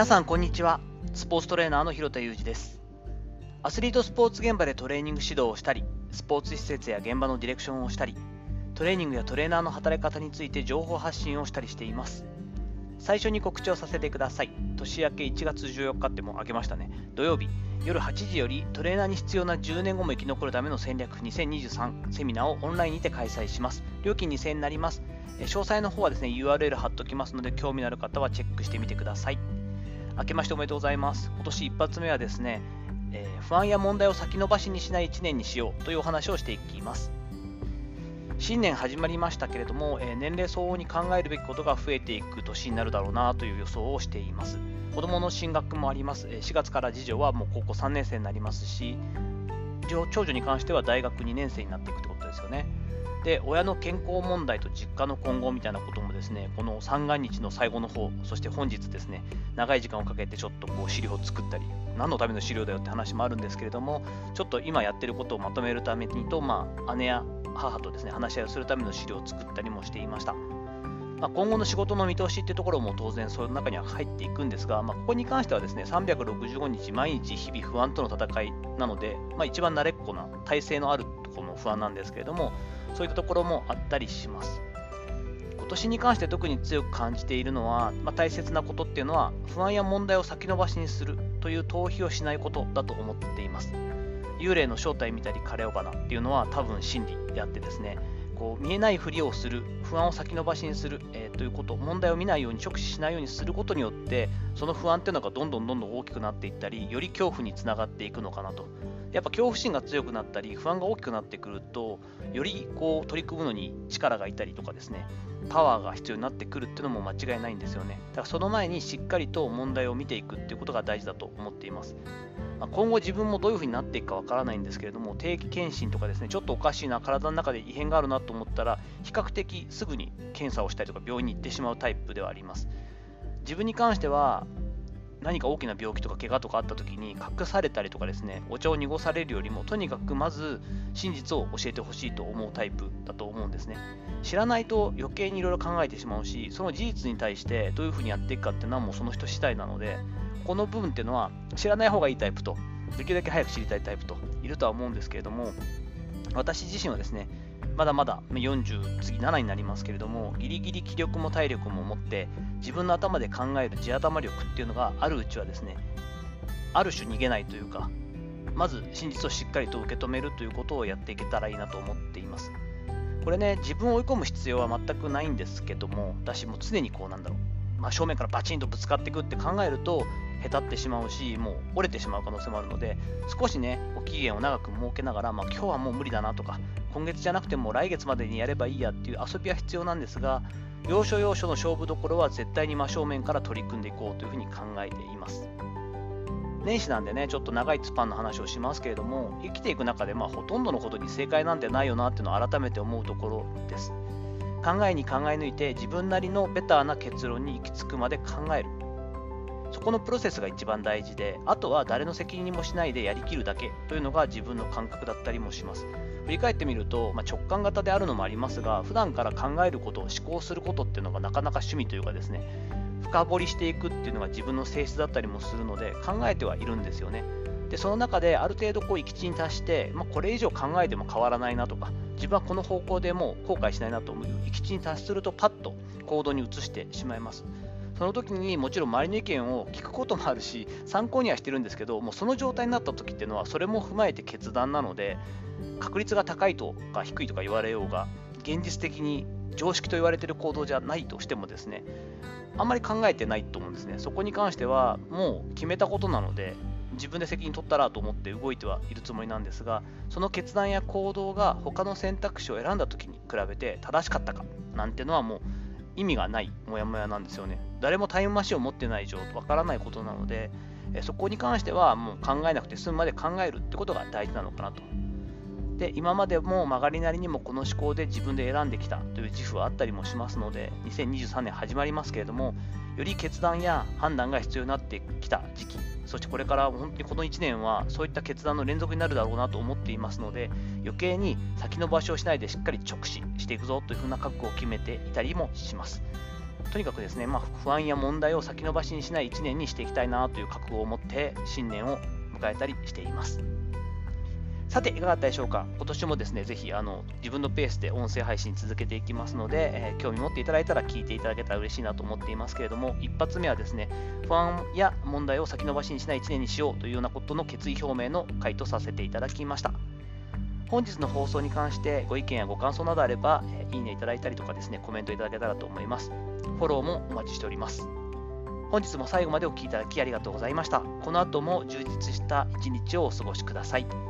皆さんこんにちは。スポーツトレーナーの広田裕二です。アスリートスポーツ現場でトレーニング指導をしたりスポーツ施設や現場のディレクションをしたりトレーニングやトレーナーの働き方について情報発信をしたりしています。最初に告知をさせてください。年明け1月14日ってもう明けましたね。土曜日夜8時よりトレーナーに必要な10年後も生き残るための戦略2023セミナーをオンラインにて開催します。料金2000円になります。詳細の方はですね URL 貼っておきますので興味のある方はチェックしてみてください。明けましておめでとうございます今年一発目はですね、えー、不安や問題を先延ばしにしない1年にしようというお話をしていきます新年始まりましたけれども、えー、年齢相応に考えるべきことが増えていく年になるだろうなという予想をしています子供の進学もあります。4月から次女はもう高校3年生になりますし、長女に関しては大学2年生になっていくってことですよね。で、親の健康問題と実家の今後みたいなこともですね、この三が日の最後の方、そして本日ですね、長い時間をかけてちょっとこう資料を作ったり、何のための資料だよって話もあるんですけれども、ちょっと今やってることをまとめるためにと、まあ、姉や母とですね、話し合いをするための資料を作ったりもしていました。まあ、今後の仕事の見通しっていうところも当然その中には入っていくんですが、まあ、ここに関してはですね365日毎日日々不安との戦いなので、まあ、一番慣れっこな体制のあるところの不安なんですけれどもそういったところもあったりします今年に関して特に強く感じているのは、まあ、大切なことっていうのは不安や問題を先延ばしにするという逃避をしないことだと思っています幽霊の正体見たり枯れ尾花っていうのは多分真理であってですねこう見えないふりをする、不安を先延ばしにする、えー、ということ、問題を見ないように直視しないようにすることによって、その不安っていうのがどんどんどんどん大きくなっていったり、より恐怖につながっていくのかなと。やっぱ恐怖心が強くなったり、不安が大きくなってくると、よりこう取り組むのに力がいたりとかですね、パワーが必要になってくるっていうのも間違いないんですよね。だからその前にしっかりと問題を見ていくっていうことが大事だと思っています。ま、今後自分もどういうふうになっていくかわからないんですけれども、定期検診とかですね、ちょっとおかしいな、体の中で異変があるなと思ったら、比較的すぐに検査をしたりとか病院に行ってしまうタイプではあります。自分に関しては、何か大きな病気とか怪我とかあった時に隠されたりとかですね、お茶を濁されるよりも、とにかくまず真実を教えてほしいと思うタイプだと思うんですね。知らないと余計にいろいろ考えてしまうし、その事実に対してどういうふうにやっていくかっていうのはもうその人次第なので、この部分っていうのは知らない方がいいタイプと、できるだけ早く知りたいタイプといるとは思うんですけれども、私自身はですね、まだまだ40、次7になりますけれども、ギリギリ気力も体力も持って、自分の頭で考える地頭力っていうのがあるうちはですね、ある種逃げないというか、まず真実をしっかりと受け止めるということをやっていけたらいいなと思っています。これね、自分を追い込む必要は全くないんですけども、私も常にこうなんだろう、ま、正面からバチンとぶつかっていくって考えると、へたってしまうし、もう折れてしまう可能性もあるので、少しね、お期限を長く設けながら、まあ、今日はもう無理だなとか、今月じゃなくても来月までにやればいいやっていう遊びは必要なんですが、要所要所の勝負どころは絶対に真正面から取り組んでいこうというふうに考えています。年始なんでね、ちょっと長いスパンの話をしますけれども、生きていく中で、まあ、ほとんどのことに正解なんてないよなっていうのを改めて思うところです。考えに考え抜いて自分なりのベターな結論に行き着くまで考える。そこのプロセスが一番大事で、あとは誰の責任もしないでやりきるだけというのが自分の感覚だったりもします。振り返ってみると、まあ、直感型であるのもありますが、普段から考えることを思考することっていうのがなかなか趣味というかですね、深掘りしていくっていうのが自分の性質だったりもするので、考えてはいるんですよね。で、その中である程度こう、行き地に達して、まあ、これ以上考えても変わらないなとか、自分はこの方向でも後悔しないなと思う行き地に達すると、パッと行動に移してしまいます。その時にもちろん周りの意見を聞くこともあるし、参考にはしてるんですけど、もうその状態になった時っていうのは、それも踏まえて決断なので、確率が高いとか低いとか言われようが、現実的に常識と言われてる行動じゃないとしてもですね、あんまり考えてないと思うんですね。そこに関してはもう決めたことなので、自分で責任取ったらと思って動いてはいるつもりなんですが、その決断や行動が他の選択肢を選んだ時に比べて正しかったかなんてのはもう意味がないモヤモヤなんですよね。誰もタイムマシンを持ってない以上わからないことなので、そこに関してはもう考えなくて済むまで考えるってことが大事なのかなとで今までも曲がりなりにもこの思考で自分で選んできたという自負はあったりもしますので2023年始まりますけれどもより決断や判断が必要になってきた時期そしてこれから本当にこの1年はそういった決断の連続になるだろうなと思っていますので余計に先延ばしをしないでしっかり直視していくぞというふうな覚悟を決めていたりもしますとにかくですね、まあ、不安や問題を先延ばしにしない1年にしていきたいなという覚悟を持って新年を迎えたりしています。さて、いかがだったでしょうか？今年もですね、ぜひあの自分のペースで音声配信続けていきますので、えー、興味持っていただいたら聞いていただけたら嬉しいなと思っていますけれども、一発目はですね、不安や問題を先延ばしにしない1年にしようというようなことの決意表明の回答させていただきました。本日の放送に関してご意見やご感想などあれば、え、いいねいただいたりとかですね、コメントいただけたらと思います。フォローもお待ちしております。本日も最後までお聴きいただきありがとうございました。この後も充実した一日をお過ごしください。